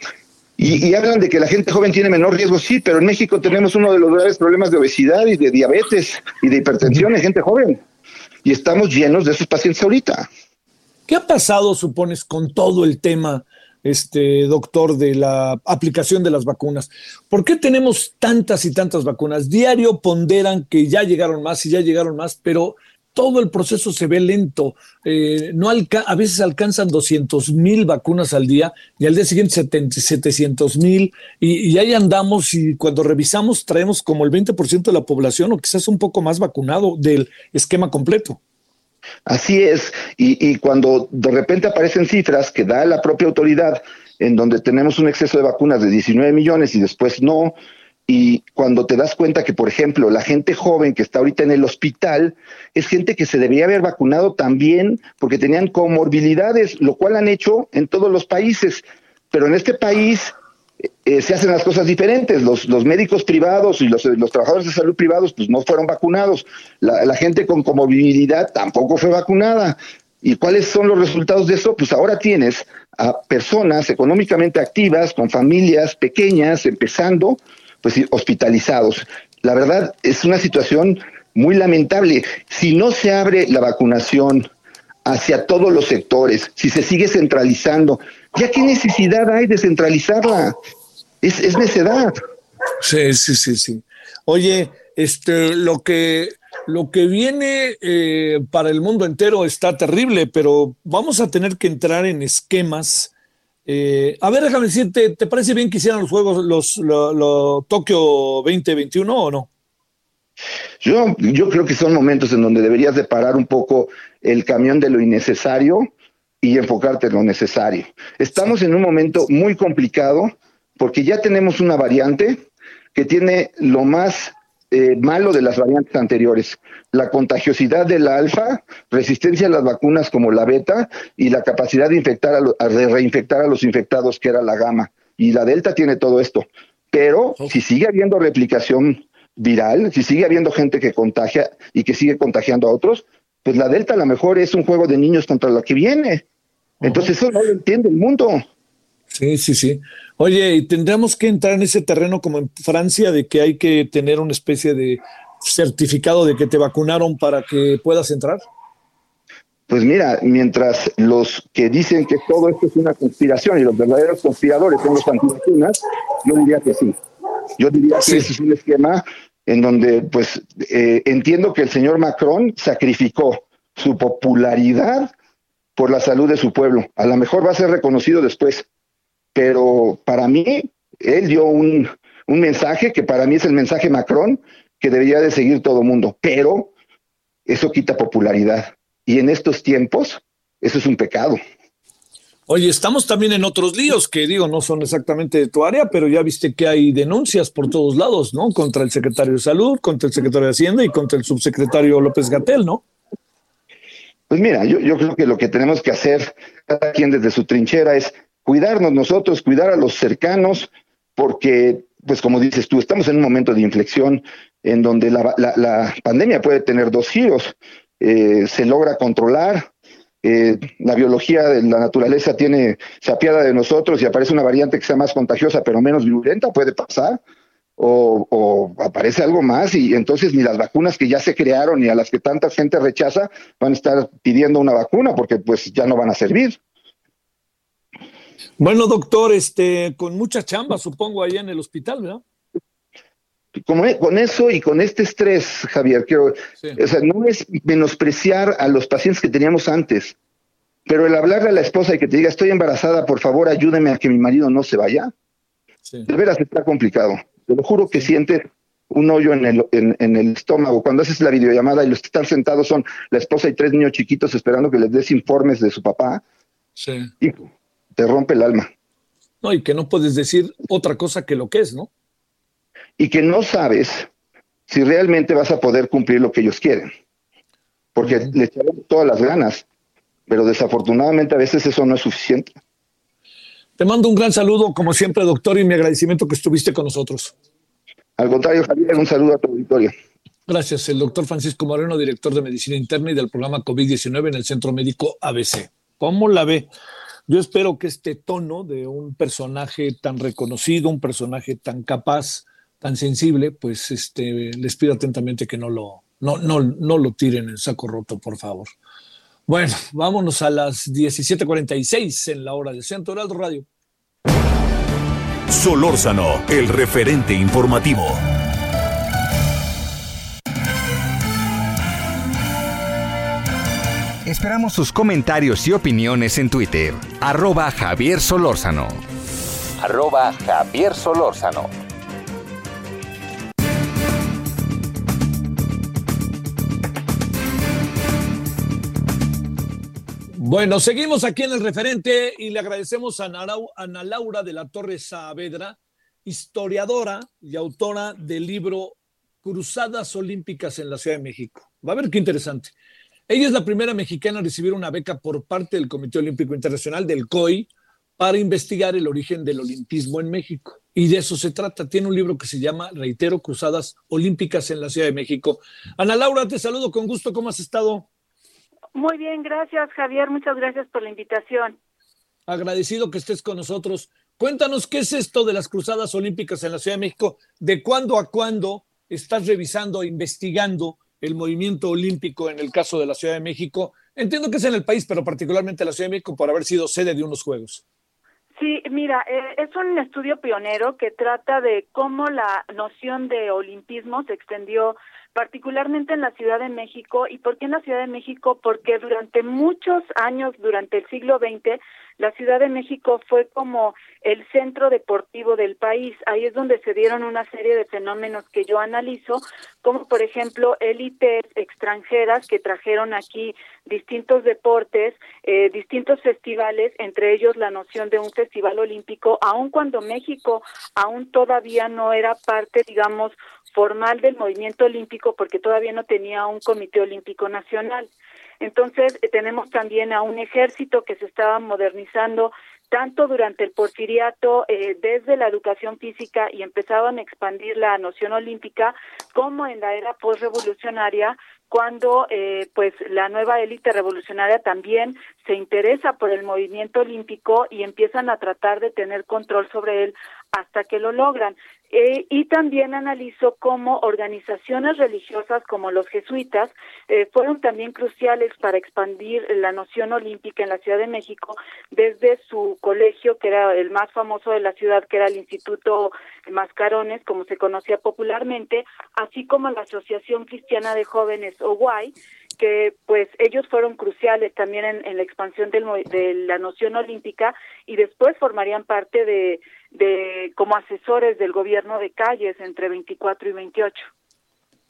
Y, y hablan de que la gente joven tiene menor riesgo, sí, pero en México tenemos uno de los graves problemas de obesidad y de diabetes y de hipertensión en gente joven. Y estamos llenos de esos pacientes ahorita. ¿Qué ha pasado, supones, con todo el tema, este doctor, de la aplicación de las vacunas? ¿Por qué tenemos tantas y tantas vacunas? Diario ponderan que ya llegaron más y ya llegaron más, pero todo el proceso se ve lento. Eh, no a veces alcanzan 200 mil vacunas al día y al día siguiente 700 mil y, y ahí andamos y cuando revisamos traemos como el 20% de la población o quizás un poco más vacunado del esquema completo. Así es, y, cuando de repente aparecen cifras que da la propia autoridad, en donde tenemos un exceso de vacunas de 19 millones y después no, y cuando te das cuenta que, por ejemplo, la gente joven que está ahorita en el hospital es gente que se debería haber vacunado también porque tenían comorbilidades, lo cual han hecho en todos los países, pero en este país eh, se hacen las cosas diferentes. Los, los médicos privados y los, los trabajadores de salud privados pues no fueron vacunados. La, gente con comorbilidad tampoco fue vacunada. ¿Y cuáles son los resultados de eso? Pues ahora tienes a personas económicamente activas, con familias pequeñas, empezando, pues hospitalizados. La verdad es una situación muy lamentable. Si no se abre la vacunación hacia todos los sectores, si se sigue centralizando, ¿ya qué necesidad hay de centralizarla? Es, es necedad. Sí, sí, sí, sí. Oye, este, lo que, lo que viene eh, para el mundo entero está terrible, pero vamos a tener que entrar en esquemas. Eh, a ver, déjame decirte, ¿te parece bien que hicieran los juegos, los, lo, lo Tokio 2021 o no? Yo, yo creo que son momentos en donde deberías de parar un poco el camión de lo innecesario y enfocarte en lo necesario. Estamos en un momento muy complicado porque ya tenemos una variante que tiene lo más eh, malo de las variantes anteriores, la contagiosidad de la alfa, resistencia a las vacunas como la beta y la capacidad de infectar a, lo- a de reinfectar a los infectados que era la gamma. Y la delta tiene todo esto. Pero si sigue habiendo replicación viral, si sigue habiendo gente que contagia y que sigue contagiando a otros, pues la delta a lo mejor es un juego de niños contra la que viene. Entonces eso no lo entiende el mundo. Sí, sí, sí. Oye, y tendríamos que entrar en ese terreno como en Francia de que hay que tener una especie de certificado de que te vacunaron para que puedas entrar. Pues mira, mientras los que dicen que todo esto es una conspiración y los verdaderos conspiradores son los antivacunas, yo diría que sí. Yo diría que ese es un esquema en donde, pues, eh, entiendo que el señor Macron sacrificó su popularidad por la salud de su pueblo. A lo mejor va a ser reconocido después, pero para mí, él dio un, un mensaje que para mí es el mensaje Macron, que debería de seguir todo el mundo, pero eso quita popularidad. Y en estos tiempos, eso es un pecado. Oye, estamos también en otros líos que digo, no son exactamente de tu área, pero ya viste que hay denuncias por todos lados, ¿no? Contra el secretario de Salud, contra el secretario de Hacienda y contra el subsecretario López Gatel, ¿no? Pues mira, yo, creo que lo que tenemos que hacer, cada quien desde su trinchera, es cuidarnos nosotros, cuidar a los cercanos, porque, pues como dices tú, estamos en un momento de inflexión en donde la pandemia puede tener dos giros. Eh, se logra controlar, eh, la biología de la naturaleza tiene, se apiada de nosotros y aparece una variante que sea más contagiosa pero menos virulenta, puede pasar, o, aparece algo más y entonces ni las vacunas que ya se crearon ni a las que tanta gente rechaza van a estar pidiendo una vacuna porque pues ya no van a servir. Bueno, doctor, este, con mucha chamba, supongo, allá en el hospital, ¿verdad? Como, con eso y con este estrés, Javier, quiero, sí. o sea, no es menospreciar a los pacientes que teníamos antes, pero el hablarle a la esposa y que te diga, estoy embarazada, por favor, ayúdeme a que mi marido no se vaya, sí. de veras está complicado. Te lo juro que sientes un hoyo en el, en, en, el estómago. Cuando haces la videollamada y los que están sentados son la esposa y tres niños chiquitos esperando que les des informes de su papá, sí. y te rompe el alma. No, y que no puedes decir otra cosa que lo que es, ¿no? Y que no sabes si realmente vas a poder cumplir lo que ellos quieren. Porque uh -huh. le echaron todas las ganas, pero desafortunadamente a veces eso no es suficiente. Te mando un gran saludo, como siempre, doctor, y mi agradecimiento que estuviste con nosotros. Al contrario, Javier, un saludo a tu auditorio. Gracias. El doctor Francisco Moreno, director de Medicina Interna y del programa COVID-19 en el Centro Médico ABC. ¿Cómo la ve? Yo espero que este tono de un personaje tan reconocido, un personaje tan capaz, tan sensible, pues este, les pido atentamente que no lo, no, no, no lo tiren en saco roto, por favor. Bueno, vámonos a las 17:46 en la hora del Centro Heraldo Radio. Solórzano, el referente informativo. Esperamos sus comentarios y opiniones en Twitter. Arroba Javier Solórzano. Arroba Javier Solórzano. Bueno, seguimos aquí en el referente y le agradecemos a Ana Laura de la Torre Saavedra, historiadora y autora del libro Cruzadas Olímpicas en la Ciudad de México. Va a ver qué interesante. Ella es la primera mexicana a recibir una beca por parte del Comité Olímpico Internacional, del COI, para investigar el origen del olimpismo en México. Y de eso se trata. Tiene un libro que se llama, reitero, Cruzadas Olímpicas en la Ciudad de México. Ana Laura, te saludo con gusto. ¿Cómo has estado? Muy bien, gracias Javier, muchas gracias por la invitación. Agradecido que estés con nosotros. Cuéntanos qué es esto de las Cruzadas Olímpicas en la Ciudad de México, de cuándo a cuándo estás revisando, investigando el movimiento olímpico en el caso de la Ciudad de México. Entiendo que es en el país, pero particularmente la Ciudad de México por haber sido sede de unos Juegos. Sí, mira, eh, es un estudio pionero que trata de cómo la noción de olimpismo se extendió particularmente en la Ciudad de México. ¿Y por qué en la Ciudad de México? Porque durante muchos años, durante el siglo XX, la Ciudad de México fue como el centro deportivo del país. Ahí es donde se dieron una serie de fenómenos que yo analizo, como por ejemplo élites extranjeras que trajeron aquí distintos deportes, eh, distintos festivales, entre ellos la noción de un festival olímpico, aun cuando México aún todavía no era parte, digamos, formal del movimiento olímpico porque todavía no tenía un comité olímpico nacional. Entonces, eh, tenemos también a un ejército que se estaba modernizando tanto durante el porfiriato, eh, desde la educación física y empezaban a expandir la noción olímpica, como en la era postrevolucionaria, cuando eh, pues la nueva élite revolucionaria también se interesa por el movimiento olímpico y empiezan a tratar de tener control sobre él hasta que lo logran. Eh, y también analizo cómo organizaciones religiosas como los jesuitas eh, fueron también cruciales para expandir la noción olímpica en la Ciudad de México desde su colegio, que era el más famoso de la ciudad, que era el Instituto Mascarones, como se conocía popularmente, así como la Asociación Cristiana de Jóvenes, OWAI, que pues ellos fueron cruciales también en, en la expansión del, de la noción olímpica y después formarían parte de, de como asesores del gobierno de calles entre 24 y 28.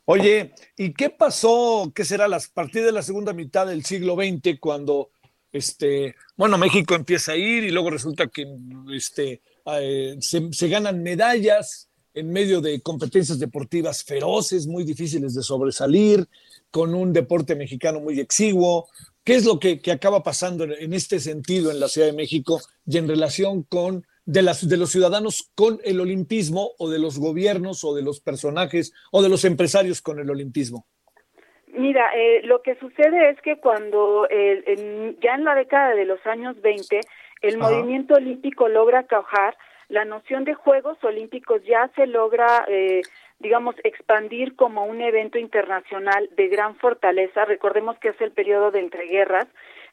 Oye, ¿y qué pasó? ¿Qué será las partidas de la segunda mitad del siglo XX cuando este, bueno, México empieza a ir y luego resulta que este, eh, se, ganan medallas en medio de competencias deportivas feroces, muy difíciles de sobresalir, con un deporte mexicano muy exiguo. ¿Qué es lo que, acaba pasando en este sentido en la Ciudad de México y en relación con de, las, de los ciudadanos con el olimpismo o de los gobiernos o de los personajes o de los empresarios con el olimpismo? Mira, eh, lo que sucede es que cuando eh, en- ya en la década de los años 20 el Ajá. movimiento olímpico logra caujar, la noción de Juegos Olímpicos ya se logra, eh, digamos, expandir como un evento internacional de gran fortaleza. Recordemos que es el periodo de entreguerras.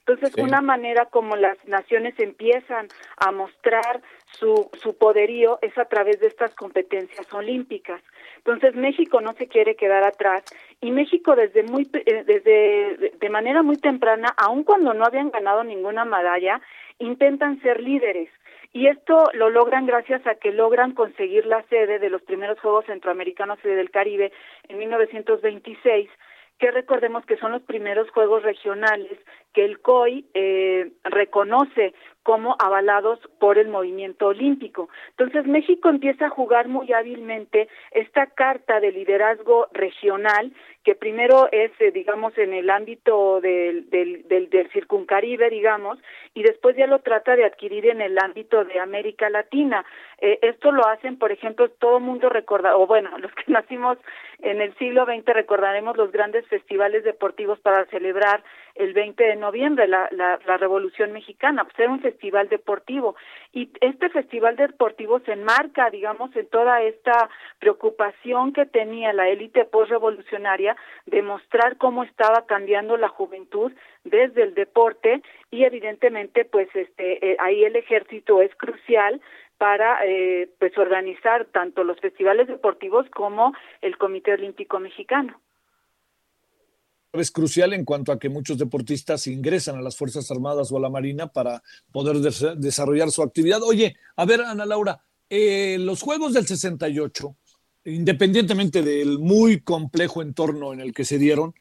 Entonces, Sí. una manera como las naciones empiezan a mostrar su, su poderío es a través de estas competencias olímpicas. Entonces, México no se quiere quedar atrás y México desde muy eh, desde de manera muy temprana, aun cuando no habían ganado ninguna medalla, intentan ser líderes. Y esto lo logran gracias a que logran conseguir la sede de los primeros Juegos Centroamericanos y del Caribe en 1926 que recordemos que son los primeros juegos regionales que el COI eh, reconoce como avalados por el movimiento olímpico. Entonces México empieza a jugar muy hábilmente esta carta de liderazgo regional que primero es, eh, digamos, en el ámbito del, del, del, del circuncaribe, digamos, y después ya lo trata de adquirir en el ámbito de América Latina. Eh, esto lo hacen, por ejemplo, todo mundo recorda, o bueno, los que nacimos en el siglo XX recordaremos los grandes festivales deportivos para celebrar el 20 de noviembre, la, la, la Revolución Mexicana, pues era un festival deportivo. Y este festival deportivo se enmarca, digamos, en toda esta preocupación que tenía la élite postrevolucionaria de mostrar cómo estaba cambiando la juventud desde el deporte y evidentemente pues este eh, ahí el ejército es crucial para eh, pues organizar tanto los festivales deportivos como el Comité Olímpico Mexicano. Es crucial en cuanto a que muchos deportistas ingresan a las Fuerzas Armadas o a la Marina para poder des- desarrollar su actividad. Oye, a ver, Ana Laura, eh, los Juegos del 68, independientemente del muy complejo entorno en el que se dieron,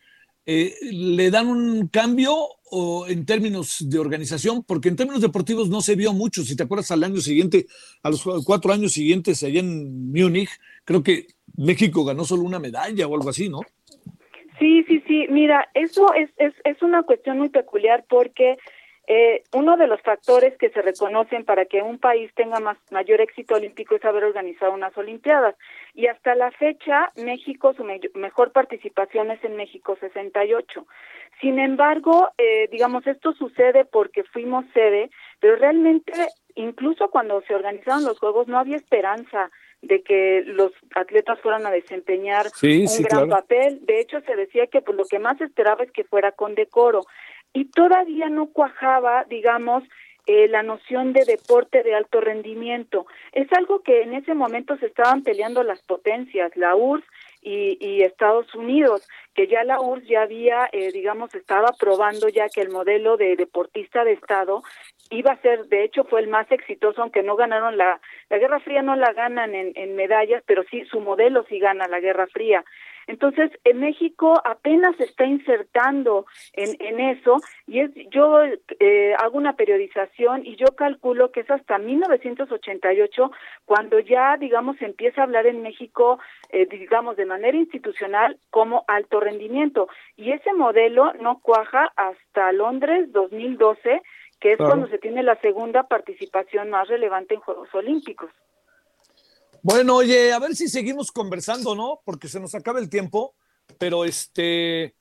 eh, ¿le dan un cambio o en términos de organización? Porque en términos deportivos no se vio mucho. Si te acuerdas, al año siguiente, a los cuatro años siguientes, allá en Múnich, creo que México ganó solo una medalla o algo así, ¿no? Sí, sí, sí. Mira, eso es, es, es una cuestión muy peculiar porque eh, uno de los factores que se reconocen para que un país tenga más, mayor éxito olímpico es haber organizado unas Olimpiadas. Y hasta la fecha, México, su me- mejor participación es en México 68. Sin embargo, eh, digamos, esto sucede porque fuimos sede, pero realmente, incluso cuando se organizaron los Juegos, no había esperanza de que los atletas fueran a desempeñar Sí, un sí, gran claro. papel. De hecho, se decía que pues, lo que más esperaba es que fuera con decoro. Y todavía no cuajaba, digamos, eh, la noción de deporte de alto rendimiento. Es algo que en ese momento se estaban peleando las potencias, la URSS y, y Estados Unidos, que ya la URSS ya había, eh, digamos, estaba probando ya que el modelo de deportista de Estado iba a ser, de hecho fue el más exitoso, aunque no ganaron la, la Guerra Fría no la ganan en, en medallas, pero sí su modelo sí gana la Guerra Fría. Entonces, en México apenas se está insertando en, en eso y es, yo eh, hago una periodización y yo calculo que es hasta 1988 cuando ya, digamos, se empieza a hablar en México, eh, digamos, de manera institucional como alto rendimiento. Y ese modelo no cuaja hasta Londres 2012, que es Claro. cuando se tiene la segunda participación más relevante en Juegos Olímpicos. Bueno, oye, a ver si seguimos conversando, ¿no? Porque se nos acaba el tiempo, pero este,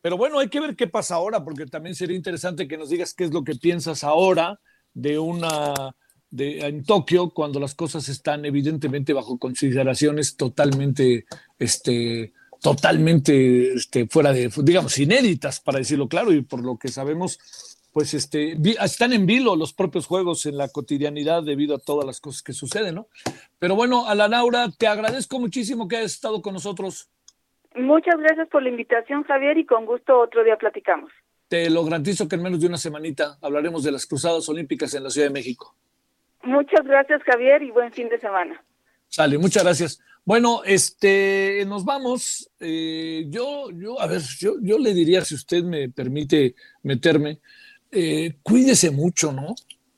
pero bueno, hay que ver qué pasa ahora, porque también sería interesante que nos digas qué es lo que piensas ahora de una de en Tokio cuando las cosas están evidentemente bajo consideraciones totalmente este totalmente este, fuera de digamos inéditas para decirlo claro y por lo que sabemos pues este, están en vilo los propios juegos en la cotidianidad debido a todas las cosas que suceden, ¿no? Pero bueno, a la Laura, te agradezco muchísimo que hayas estado con nosotros. Muchas gracias por la invitación, Javier, y con gusto otro día platicamos. Te lo garantizo que en menos de una semanita hablaremos de las Cruzadas Olímpicas en la Ciudad de México. Muchas gracias, Javier, y buen fin de semana. Sale, muchas gracias. Bueno, este, nos vamos. Eh, yo, yo, a ver, yo, yo le diría, si usted me permite meterme, eh, cuídese mucho, ¿no?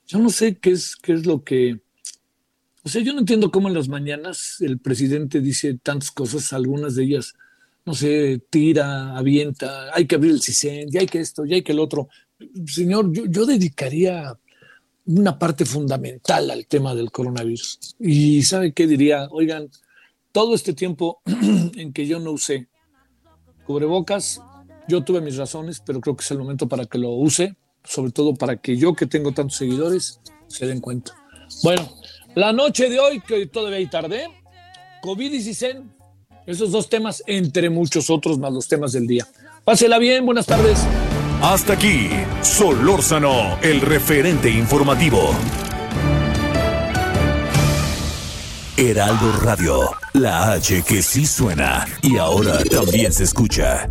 Yo no sé qué es, qué es lo que. O sea, yo no entiendo cómo en las mañanas el presidente dice tantas cosas, algunas de ellas, no sé, tira, avienta, hay que abrir el CISEN, ya hay que esto, ya hay que el otro. Señor, yo, yo dedicaría una parte fundamental al tema del coronavirus. Y ¿sabe qué diría? Oigan, todo este tiempo en que yo no usé cubrebocas, yo tuve mis razones, pero creo que es el momento para que lo use, sobre todo para que yo que tengo tantos seguidores se den cuenta. Bueno, la noche de hoy, que todavía hay tarde, COVID y CISEN, esos dos temas, entre muchos otros más los temas del día. Pásela bien, buenas tardes. Hasta aquí, Solórzano, el referente informativo. Heraldo Radio, la H que sí suena y ahora también se escucha.